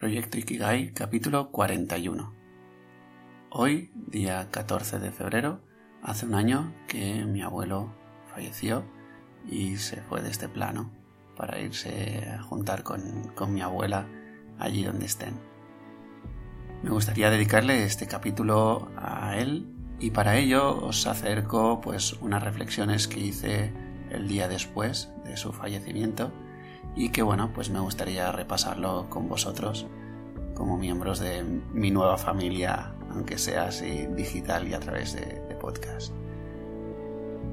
Proyecto Ikigai, capítulo 41. Hoy, día 14 de febrero, hace un año que mi abuelo falleció y se fue de este plano para irse a juntar con, con mi abuela allí donde estén. Me gustaría dedicarle este capítulo a él y para ello os acerco pues unas reflexiones que hice el día después de su fallecimiento y que bueno, pues me gustaría repasarlo con vosotros como miembros de mi nueva familia, aunque sea así digital y a través de, podcast.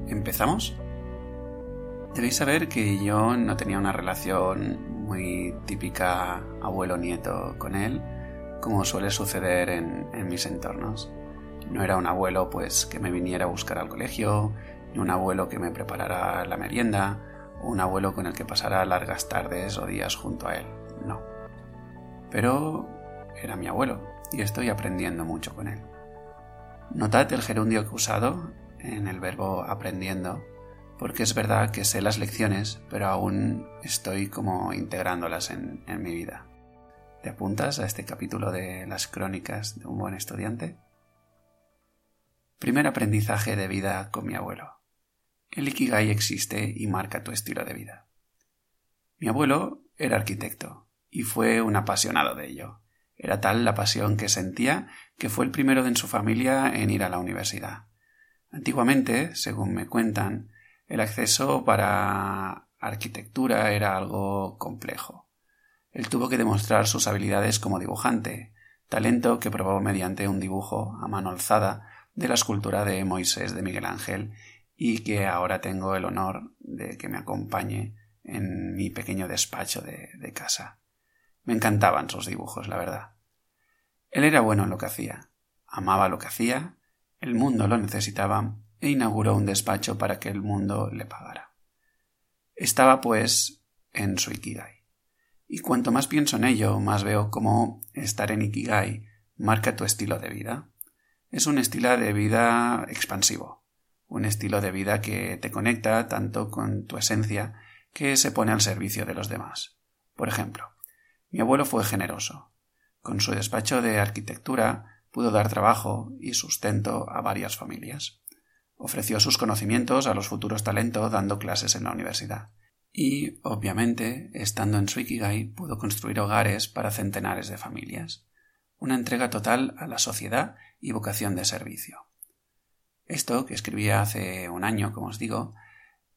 ¿Empezamos? Debéis saber que yo no tenía una relación muy típica abuelo-nieto con él, como suele suceder en, en mis entornos. No era un abuelo pues que me viniera a buscar al colegio, ni un abuelo que me preparara la merienda, un abuelo con el que pasara largas tardes o días junto a él. No. Pero era mi abuelo y estoy aprendiendo mucho con él. Notad el gerundio que he usado en el verbo aprendiendo, porque es verdad que sé las lecciones, pero aún estoy como integrándolas en, en mi vida. ¿Te apuntas a este capítulo de las crónicas de un buen estudiante? Primer aprendizaje de vida con mi abuelo. El Ikigai existe y marca tu estilo de vida. Mi abuelo era arquitecto y fue un apasionado de ello. Era tal la pasión que sentía que fue el primero en su familia en ir a la universidad. Antiguamente, según me cuentan, el acceso para arquitectura era algo complejo. Él tuvo que demostrar sus habilidades como dibujante, talento que probó mediante un dibujo a mano alzada de la escultura de Moisés de Miguel Ángel y que ahora tengo el honor de que me acompañe en mi pequeño despacho de, casa. Me encantaban sus dibujos, la verdad. Él era bueno en lo que hacía, amaba lo que hacía, el mundo lo necesitaba e inauguró un despacho para que el mundo le pagara. Estaba, pues, en su Ikigai. Y cuanto más pienso en ello, más veo cómo estar en Ikigai marca tu estilo de vida. Es un estilo de vida expansivo, un estilo de vida que te conecta tanto con tu esencia que se pone al servicio de los demás. Por ejemplo, mi abuelo fue generoso. Con su despacho de arquitectura pudo dar trabajo y sustento a varias familias. Ofreció sus conocimientos a los futuros talentos dando clases en la universidad. Y, obviamente, estando en Suikigai, pudo construir hogares para centenares de familias. Una entrega total a la sociedad y vocación de servicio. Esto, que escribía hace un año, como os digo,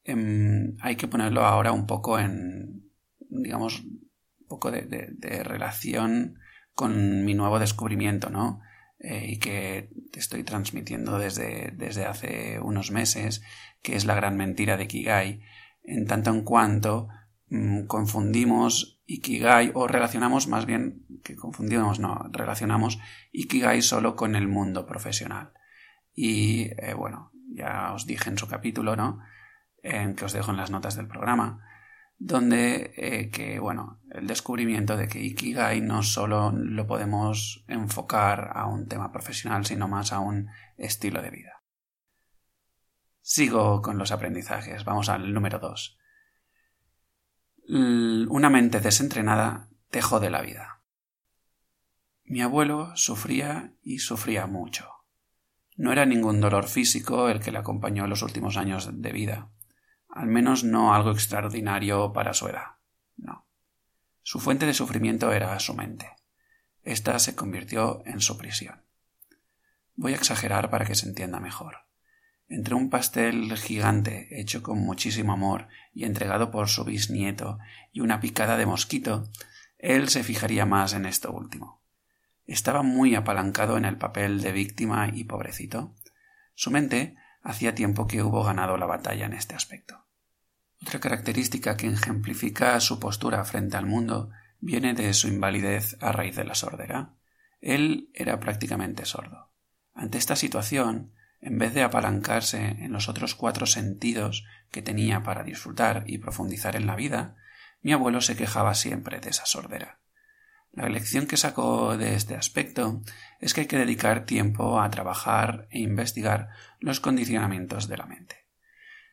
em, hay que ponerlo ahora un poco en, digamos, un poco de, relación con mi nuevo descubrimiento, ¿no? Eh, y que te estoy transmitiendo desde, desde hace unos meses, que es la gran mentira de Kigai, en tanto en cuanto mm, confundimos Ikigai o relacionamos más bien que confundimos, no, relacionamos Ikigai solo con el mundo profesional. Y eh, bueno, ya os dije en su capítulo, ¿no? En que os dejo en las notas del programa, donde eh, que, bueno, el descubrimiento de que Ikigai no solo lo podemos enfocar a un tema profesional, sino más a un estilo de vida. Sigo con los aprendizajes. Vamos al número dos. Una mente desentrenada te jode la vida. Mi abuelo sufría y sufría mucho. No era ningún dolor físico el que le acompañó en los últimos años de vida, al menos no algo extraordinario para su edad. No. Su fuente de sufrimiento era su mente. Esta se convirtió en su prisión. Voy a exagerar para que se entienda mejor. Entre un pastel gigante hecho con muchísimo amor y entregado por su bisnieto y una picada de mosquito, él se fijaría más en esto último. Estaba muy apalancado en el papel de víctima y pobrecito. Su mente hacía tiempo que hubo ganado la batalla en este aspecto. Otra característica que ejemplifica su postura frente al mundo viene de su invalidez a raíz de la sordera. Él era prácticamente sordo. Ante esta situación, en vez de apalancarse en los otros cuatro sentidos que tenía para disfrutar y profundizar en la vida, mi abuelo se quejaba siempre de esa sordera. La lección que saco de este aspecto es que hay que dedicar tiempo a trabajar e investigar los condicionamientos de la mente.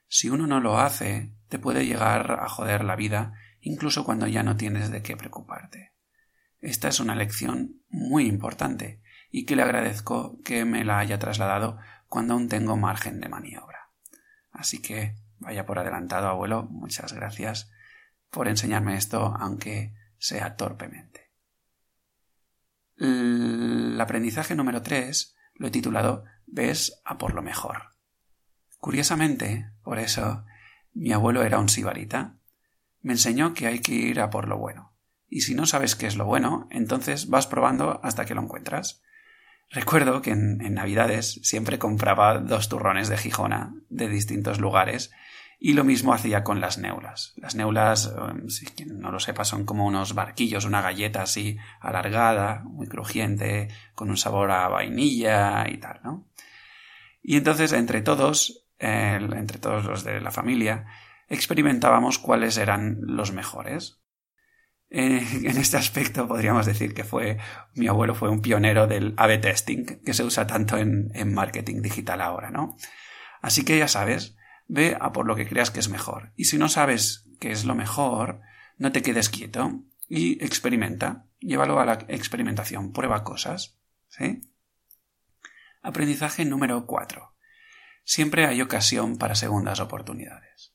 Si uno no lo hace, te puede llegar a joder la vida incluso cuando ya no tienes de qué preocuparte. Esta es una lección muy importante y que le agradezco que me la haya trasladado cuando aún tengo margen de maniobra. Así que vaya por adelantado, abuelo, muchas gracias por enseñarme esto, aunque sea torpemente. El aprendizaje número 3 lo he titulado Ves a por lo mejor. Curiosamente, por eso, mi abuelo era un sibarita. Me enseñó que hay que ir a por lo bueno. Y si no sabes qué es lo bueno, entonces vas probando hasta que lo encuentras. Recuerdo que en, Navidades siempre compraba dos turrones de Gijona de distintos lugares y lo mismo hacía con las neulas. Las neulas, em, si quien no lo sepa, son como unos barquillos, una galleta así alargada, muy crujiente, con un sabor a vainilla y tal, ¿no? Y entonces entre todos, entre todos los de la familia, experimentábamos cuáles eran los mejores. Eh, en este aspecto podríamos decir que fue mi abuelo fue un pionero del A-B testing que se usa tanto en, en marketing digital ahora, ¿no? Así que ya sabes, ve a por lo que creas que es mejor. Y si no sabes qué es lo mejor, no te quedes quieto y experimenta. Llévalo a la experimentación, prueba cosas. ¿Sí? Aprendizaje número 4. Siempre hay ocasión para segundas oportunidades.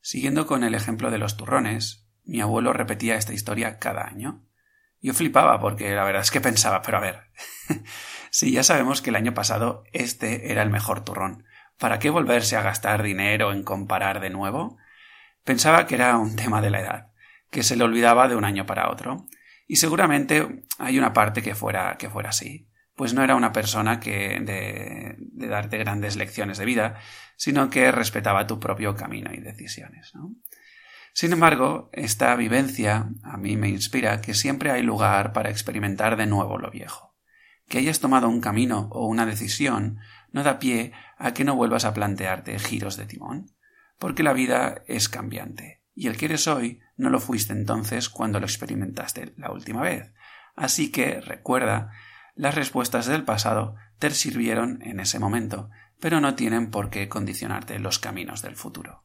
Siguiendo con el ejemplo de los turrones, mi abuelo repetía esta historia cada año. Yo flipaba porque la verdad es que pensaba, pero a ver, si ya sabemos que el año pasado este era el mejor turrón, ¿para qué volverse a gastar dinero en comparar de nuevo? Pensaba que era un tema de la edad, que se le olvidaba de un año para otro, y seguramente hay una parte que fuera, que fuera así, pues no era una persona que de, darte grandes lecciones de vida, sino que respetaba tu propio camino y decisiones. Sin embargo, esta vivencia a mí me inspira que siempre hay lugar para experimentar de nuevo lo viejo. Que hayas tomado un camino o una decisión no da pie a que no vuelvas a plantearte giros de timón, porque la vida es cambiante, y el que eres hoy no lo fuiste entonces cuando lo experimentaste la última vez. Así que recuerda, las respuestas del pasado te sirvieron en ese momento, pero no tienen por qué condicionarte los caminos del futuro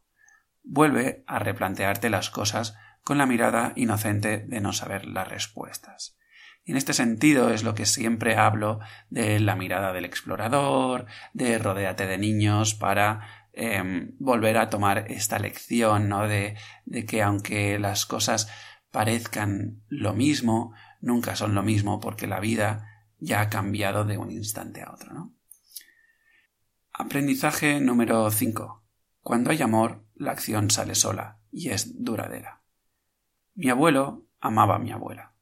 vuelve a replantearte las cosas con la mirada inocente de no saber las respuestas. En este sentido es lo que siempre hablo de la mirada del explorador, de rodéate de niños para em, volver a tomar esta lección, ¿no? De, que aunque las cosas parezcan lo mismo, nunca son lo mismo porque la vida ya ha cambiado de un instante a otro. Aprendizaje número 5. Cuando hay amor, la acción sale sola y es duradera. Mi abuelo amaba a mi abuela,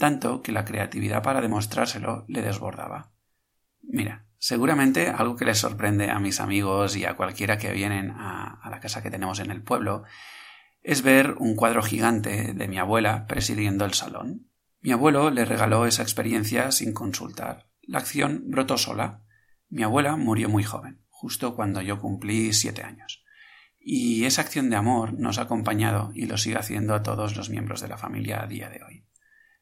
tanto que la creatividad para demostrárselo le desbordaba. Mira, seguramente algo que les sorprende a mis amigos y a cualquiera que vienen a, a la casa que tenemos en el pueblo es ver un cuadro gigante de mi abuela presidiendo el salón. Mi abuelo le regaló esa experiencia sin consultar. La acción brotó sola. Mi abuela murió muy joven, justo cuando yo cumplí siete años. Y esa acción de amor nos ha acompañado y lo sigue haciendo a todos los miembros de la familia a día de hoy.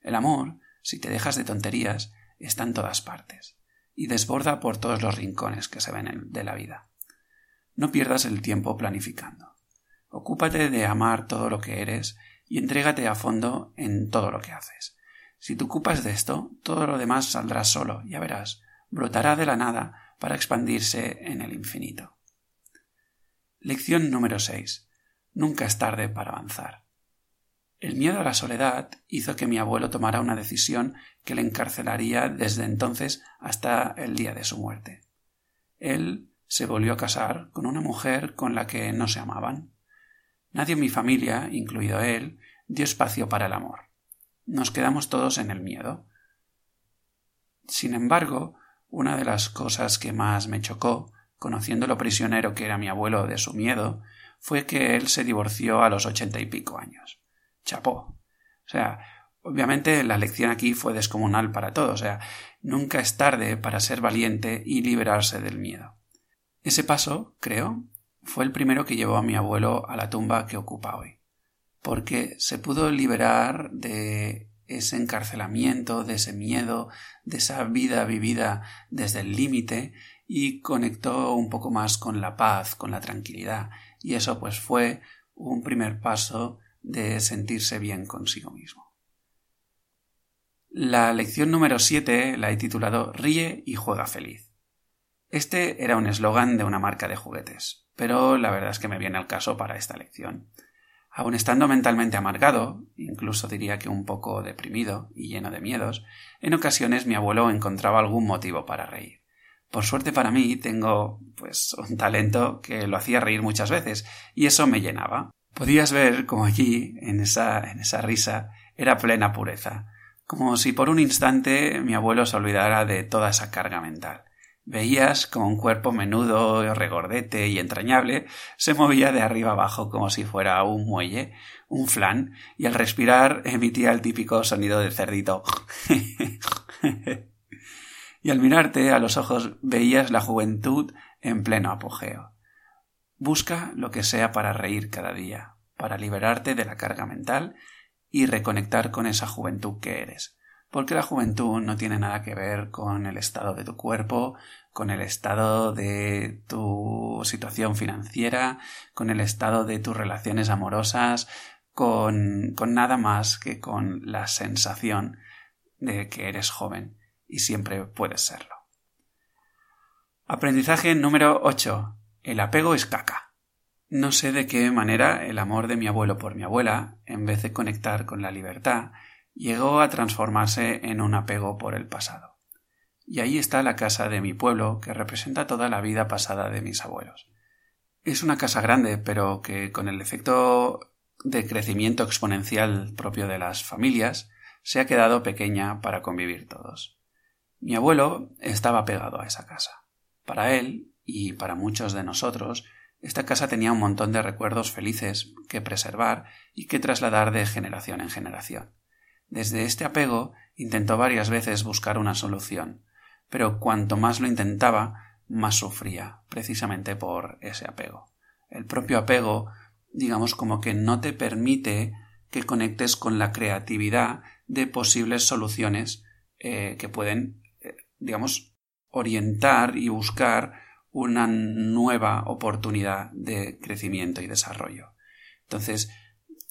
El amor, si te dejas de tonterías, está en todas partes y desborda por todos los rincones que se ven de la vida. No pierdas el tiempo planificando. Ocúpate de amar todo lo que eres y entrégate a fondo en todo lo que haces. Si te ocupas de esto, todo lo demás saldrá solo, ya verás, brotará de la nada para expandirse en el infinito. Lección número 6. Nunca es tarde para avanzar. El miedo a la soledad hizo que mi abuelo tomara una decisión que le encarcelaría desde entonces hasta el día de su muerte. Él se volvió a casar con una mujer con la que no se amaban. Nadie en mi familia, incluido él, dio espacio para el amor. Nos quedamos todos en el miedo. Sin embargo, una de las cosas que más me chocó conociendo lo prisionero que era mi abuelo de su miedo, fue que él se divorció a los ochenta y pico años. Chapó. O sea, obviamente la lección aquí fue descomunal para todos. O sea, nunca es tarde para ser valiente y liberarse del miedo. Ese paso, creo, fue el primero que llevó a mi abuelo a la tumba que ocupa hoy. Porque se pudo liberar de ese encarcelamiento, de ese miedo, de esa vida vivida desde el límite y conectó un poco más con la paz, con la tranquilidad. Y eso pues fue un primer paso de sentirse bien consigo mismo. La lección número 7 la he titulado Ríe y juega feliz. Este era un eslogan de una marca de juguetes, pero la verdad es que me viene al caso para esta lección. Aun estando mentalmente amargado, incluso diría que un poco deprimido y lleno de miedos, en ocasiones mi abuelo encontraba algún motivo para reír. Por suerte para mí tengo, pues, un talento que lo hacía reír muchas veces, y eso me llenaba. Podías ver como allí, en esa, en esa risa, era plena pureza, como si por un instante mi abuelo se olvidara de toda esa carga mental. Veías como un cuerpo menudo, regordete y entrañable se movía de arriba abajo como si fuera un muelle, un flan, y al respirar emitía el típico sonido de cerdito. y al mirarte a los ojos veías la juventud en pleno apogeo. Busca lo que sea para reír cada día, para liberarte de la carga mental y reconectar con esa juventud que eres porque la juventud no tiene nada que ver con el estado de tu cuerpo, con el estado de tu situación financiera, con el estado de tus relaciones amorosas, con, nada más que con la sensación de que eres joven y siempre puedes serlo. Aprendizaje número 8. El apego es caca. No sé de qué manera el amor de mi abuelo por mi abuela, en vez de conectar con la libertad, llegó a transformarse en un apego por el pasado. Y ahí está la casa de mi pueblo, que representa toda la vida pasada de mis abuelos. Es una casa grande, pero que con el efecto de crecimiento exponencial propio de las familias, se ha quedado pequeña para convivir todos. Mi abuelo estaba pegado a esa casa. Para él, y para muchos de nosotros, esta casa tenía un montón de recuerdos felices que preservar y que trasladar de generación en generación. Desde este apego intentó varias veces buscar una solución, pero cuanto más lo intentaba, más sufría, precisamente por ese apego. El propio apego, digamos, como que no te permite que conectes con la creatividad de posibles soluciones eh, que pueden, eh, digamos, orientar y buscar una nueva oportunidad de crecimiento y desarrollo. Entonces,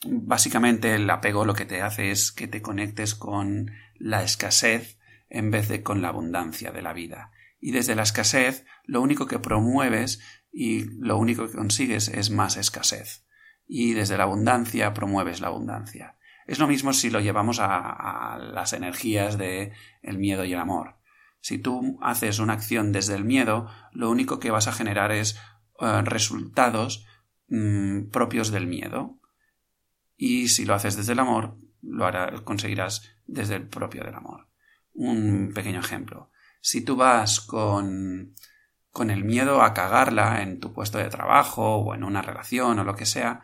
básicamente el apego lo que te hace es que te conectes con la escasez en vez de con la abundancia de la vida. Y desde la escasez lo único que promueves y lo único que consigues es más escasez. Y desde la abundancia promueves la abundancia. Es lo mismo si lo llevamos a, las energías de el miedo y el amor. Si tú haces una acción desde el miedo, lo único que vas a generar es eh, resultados mm, propios del miedo. Y si lo haces desde el amor, lo conseguirás desde el propio del amor. Un pequeño ejemplo. Si tú vas con, con el miedo a cagarla en tu puesto de trabajo o en una relación o lo que sea,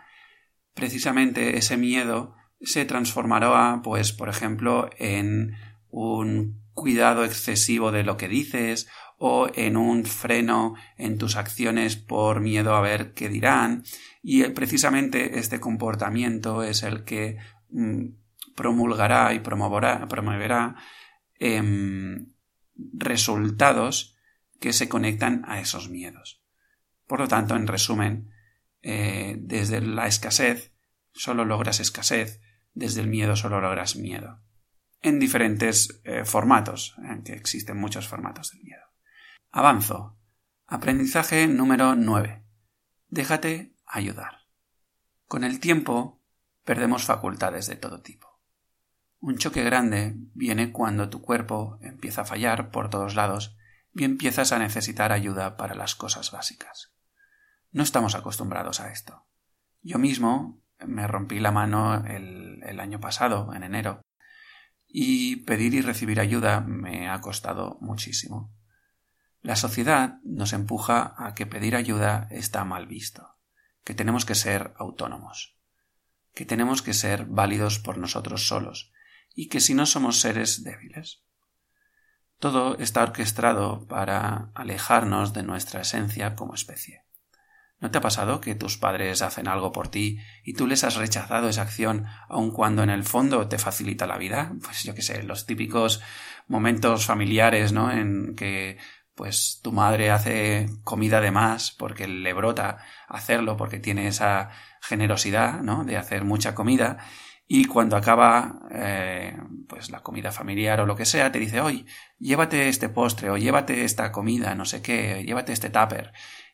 precisamente ese miedo se transformará, pues, por ejemplo, en un cuidado excesivo de lo que dices o en un freno en tus acciones por miedo a ver qué dirán y precisamente este comportamiento es el que mm, promulgará y promoverá, promoverá em, resultados que se conectan a esos miedos. Por lo tanto, en resumen, eh, desde la escasez solo logras escasez, desde el miedo solo logras miedo. En diferentes eh, formatos, en que existen muchos formatos del miedo. Avanzo. Aprendizaje número 9. Déjate ayudar. Con el tiempo perdemos facultades de todo tipo. Un choque grande viene cuando tu cuerpo empieza a fallar por todos lados y empiezas a necesitar ayuda para las cosas básicas. No estamos acostumbrados a esto. Yo mismo me rompí la mano el, el año pasado, en enero, y pedir y recibir ayuda me ha costado muchísimo. La sociedad nos empuja a que pedir ayuda está mal visto que tenemos que ser autónomos, que tenemos que ser válidos por nosotros solos y que si no somos seres débiles. Todo está orquestado para alejarnos de nuestra esencia como especie. ¿No te ha pasado que tus padres hacen algo por ti y tú les has rechazado esa acción aun cuando en el fondo te facilita la vida? Pues yo qué sé, los típicos momentos familiares, ¿no? En que pues tu madre hace comida de más porque le brota hacerlo, porque tiene esa generosidad, ¿no? De hacer mucha comida y cuando acaba eh, pues la comida familiar o lo que sea, te dice, oye, llévate este postre o llévate esta comida, no sé qué, llévate este tupper.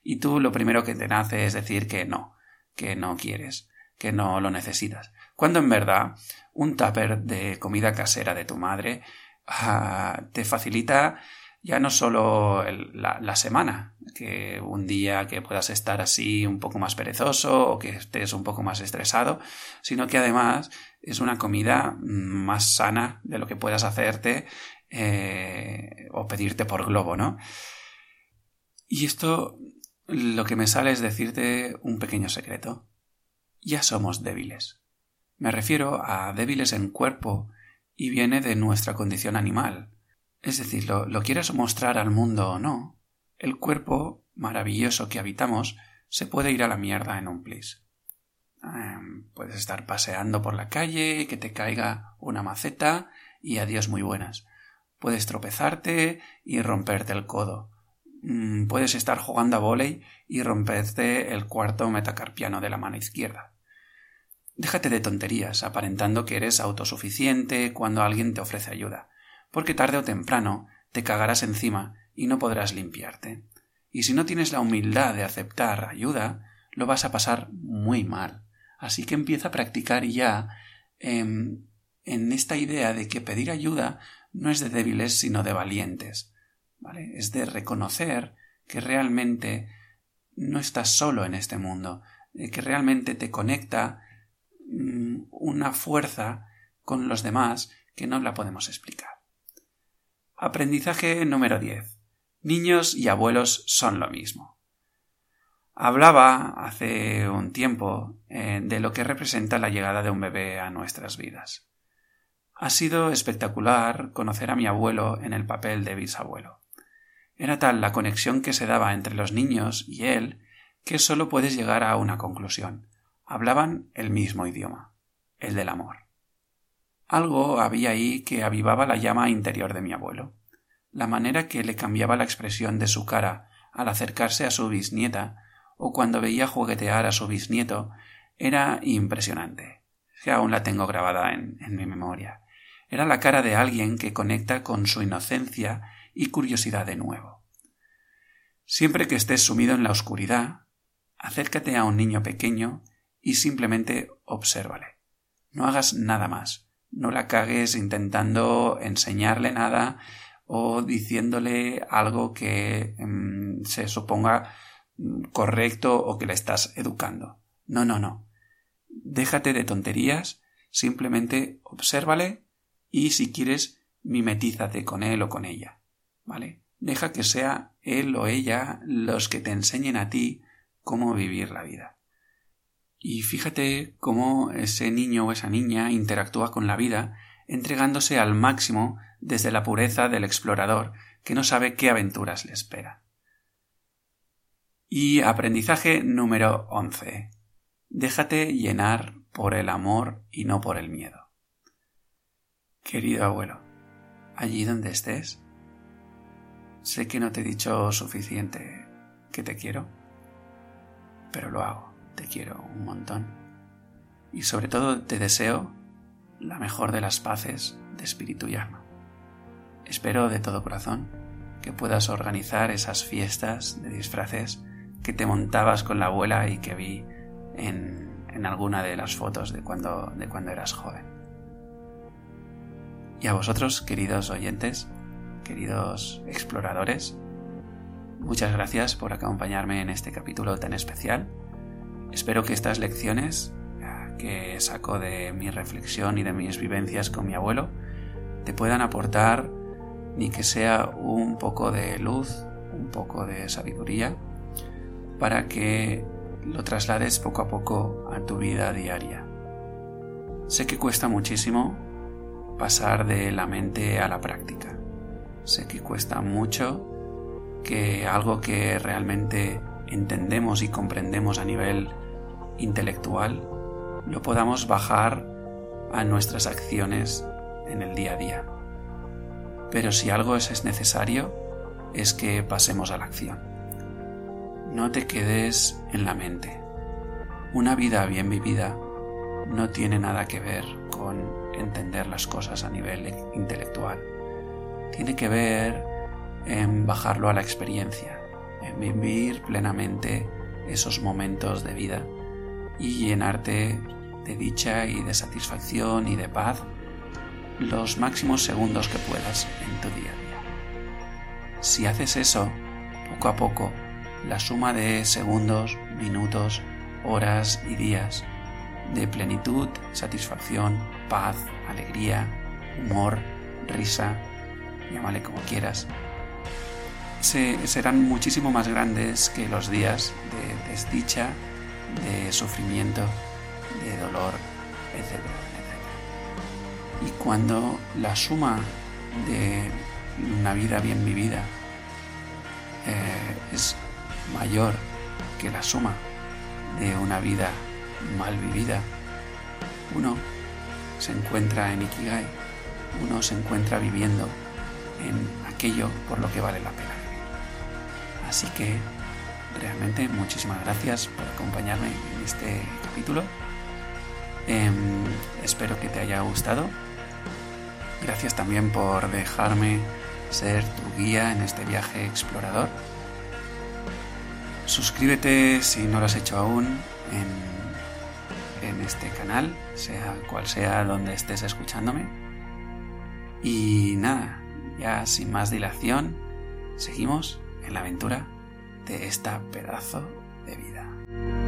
Y tú lo primero que te nace es decir que no, que no quieres, que no lo necesitas. Cuando en verdad un tupper de comida casera de tu madre ah, te facilita ya no solo la, semana, que un día que puedas estar así un poco más perezoso o que estés un poco más estresado, sino que además es una comida más sana de lo que puedas hacerte eh, o pedirte por globo, ¿no? Y esto lo que me sale es decirte un pequeño secreto. Ya somos débiles. Me refiero a débiles en cuerpo y viene de nuestra condición animal es decir, lo, lo quieras mostrar al mundo o no, el cuerpo maravilloso que habitamos se puede ir a la mierda en un plis. Em, puedes estar paseando por la calle, que te caiga una maceta y adiós muy buenas. Puedes tropezarte y romperte el codo. Mm, puedes estar jugando a volei y romperte el cuarto metacarpiano de la mano izquierda. Déjate de tonterías, aparentando que eres autosuficiente cuando alguien te ofrece ayuda porque tarde o temprano te cagarás encima y no podrás limpiarte. Y si no tienes la humildad de aceptar ayuda, lo vas a pasar muy mal. Así que empieza a practicar ya en, en esta idea de que pedir ayuda no es de débiles sino de valientes. Es de reconocer que realmente no estás solo en este mundo, de que realmente te conecta mm, una fuerza con los demás que no la podemos explicar. Aprendizaje número 10. Niños y abuelos son lo mismo. Hablaba hace un tiempo eh, de lo que representa la llegada de un bebé a nuestras vidas. Ha sido espectacular conocer a mi abuelo en el papel de bisabuelo. Era tal la conexión que se daba entre los niños y él que solo puedes llegar a una conclusión. Hablaban el mismo idioma, el del amor. Algo había ahí que avivaba la llama interior de mi abuelo. La manera que le cambiaba la expresión de su cara al acercarse a su bisnieta o cuando veía juguetear a su bisnieto era impresionante. Que aún la tengo grabada en, en mi memoria. Era la cara de alguien que conecta con su inocencia y curiosidad de nuevo. Siempre que estés sumido en la oscuridad, acércate a un niño pequeño y simplemente obsérvale. No hagas nada más no la cagues intentando enseñarle nada o diciéndole algo que mm, se suponga mm, correcto o que le estás educando. No, no, no. Déjate de tonterías, simplemente obsérvale y si quieres mimetízate con él o con ella. Deja que sea él o ella los que te enseñen a ti cómo vivir la vida. Y fíjate cómo ese niño o esa niña interactúa con la vida entregándose al máximo desde la pureza del explorador que no sabe qué aventuras le espera. Y aprendizaje número 11. Déjate llenar por el amor y no por el miedo. Querido abuelo, allí donde estés, sé que no te he dicho suficiente que te quiero, pero lo hago te quiero un montón. Y sobre todo te deseo la mejor de las paces de espíritu y alma. Espero de todo corazón que puedas organizar esas fiestas de disfraces que te montabas con la abuela y que vi en, en alguna de las fotos de cuando, de cuando eras joven. Y a vosotros, queridos oyentes, queridos exploradores, muchas gracias por acompañarme en este capítulo tan especial Espero que estas lecciones que saco de mi reflexión y de mis vivencias con mi abuelo te puedan aportar ni que sea un poco de luz, un poco de sabiduría, para que lo traslades poco a poco a tu vida diaria. Sé que cuesta muchísimo pasar de la mente a la práctica. Sé que cuesta mucho que algo que realmente entendemos y comprendemos a nivel intelectual lo podamos bajar a nuestras acciones en el día a día. Pero si algo es necesario, es que pasemos a la acción. No te quedes en la mente. Una vida bien vivida no tiene nada que ver entender las cosas a nivel intelectual. Tiene que ver en bajarlo a la experiencia, en vivir plenamente esos momentos de vida y llenarte de dicha y de satisfacción y de paz los máximos segundos que puedas en tu día a día. Si haces eso, poco a poco, la suma de segundos, minutos, horas y días de plenitud, satisfacción, paz, alegría, humor, risa, llámale como quieras, se, serán muchísimo más grandes que los días de desdicha, de sufrimiento, de dolor, etc. Y cuando la suma de una vida bien vivida eh, es mayor que la suma de una vida mal vivida, uno se encuentra en Ikigai, uno se encuentra viviendo en aquello por lo que vale la pena. Así que realmente muchísimas gracias por acompañarme en este capítulo. Em, espero que te haya gustado. Gracias también por dejarme ser tu guía en este viaje explorador. Suscríbete si no lo has hecho aún en, en este canal, sea cual sea donde estés escuchándome. Y nada, ya sin más dilación, seguimos en la aventura de esta pedazo de vida.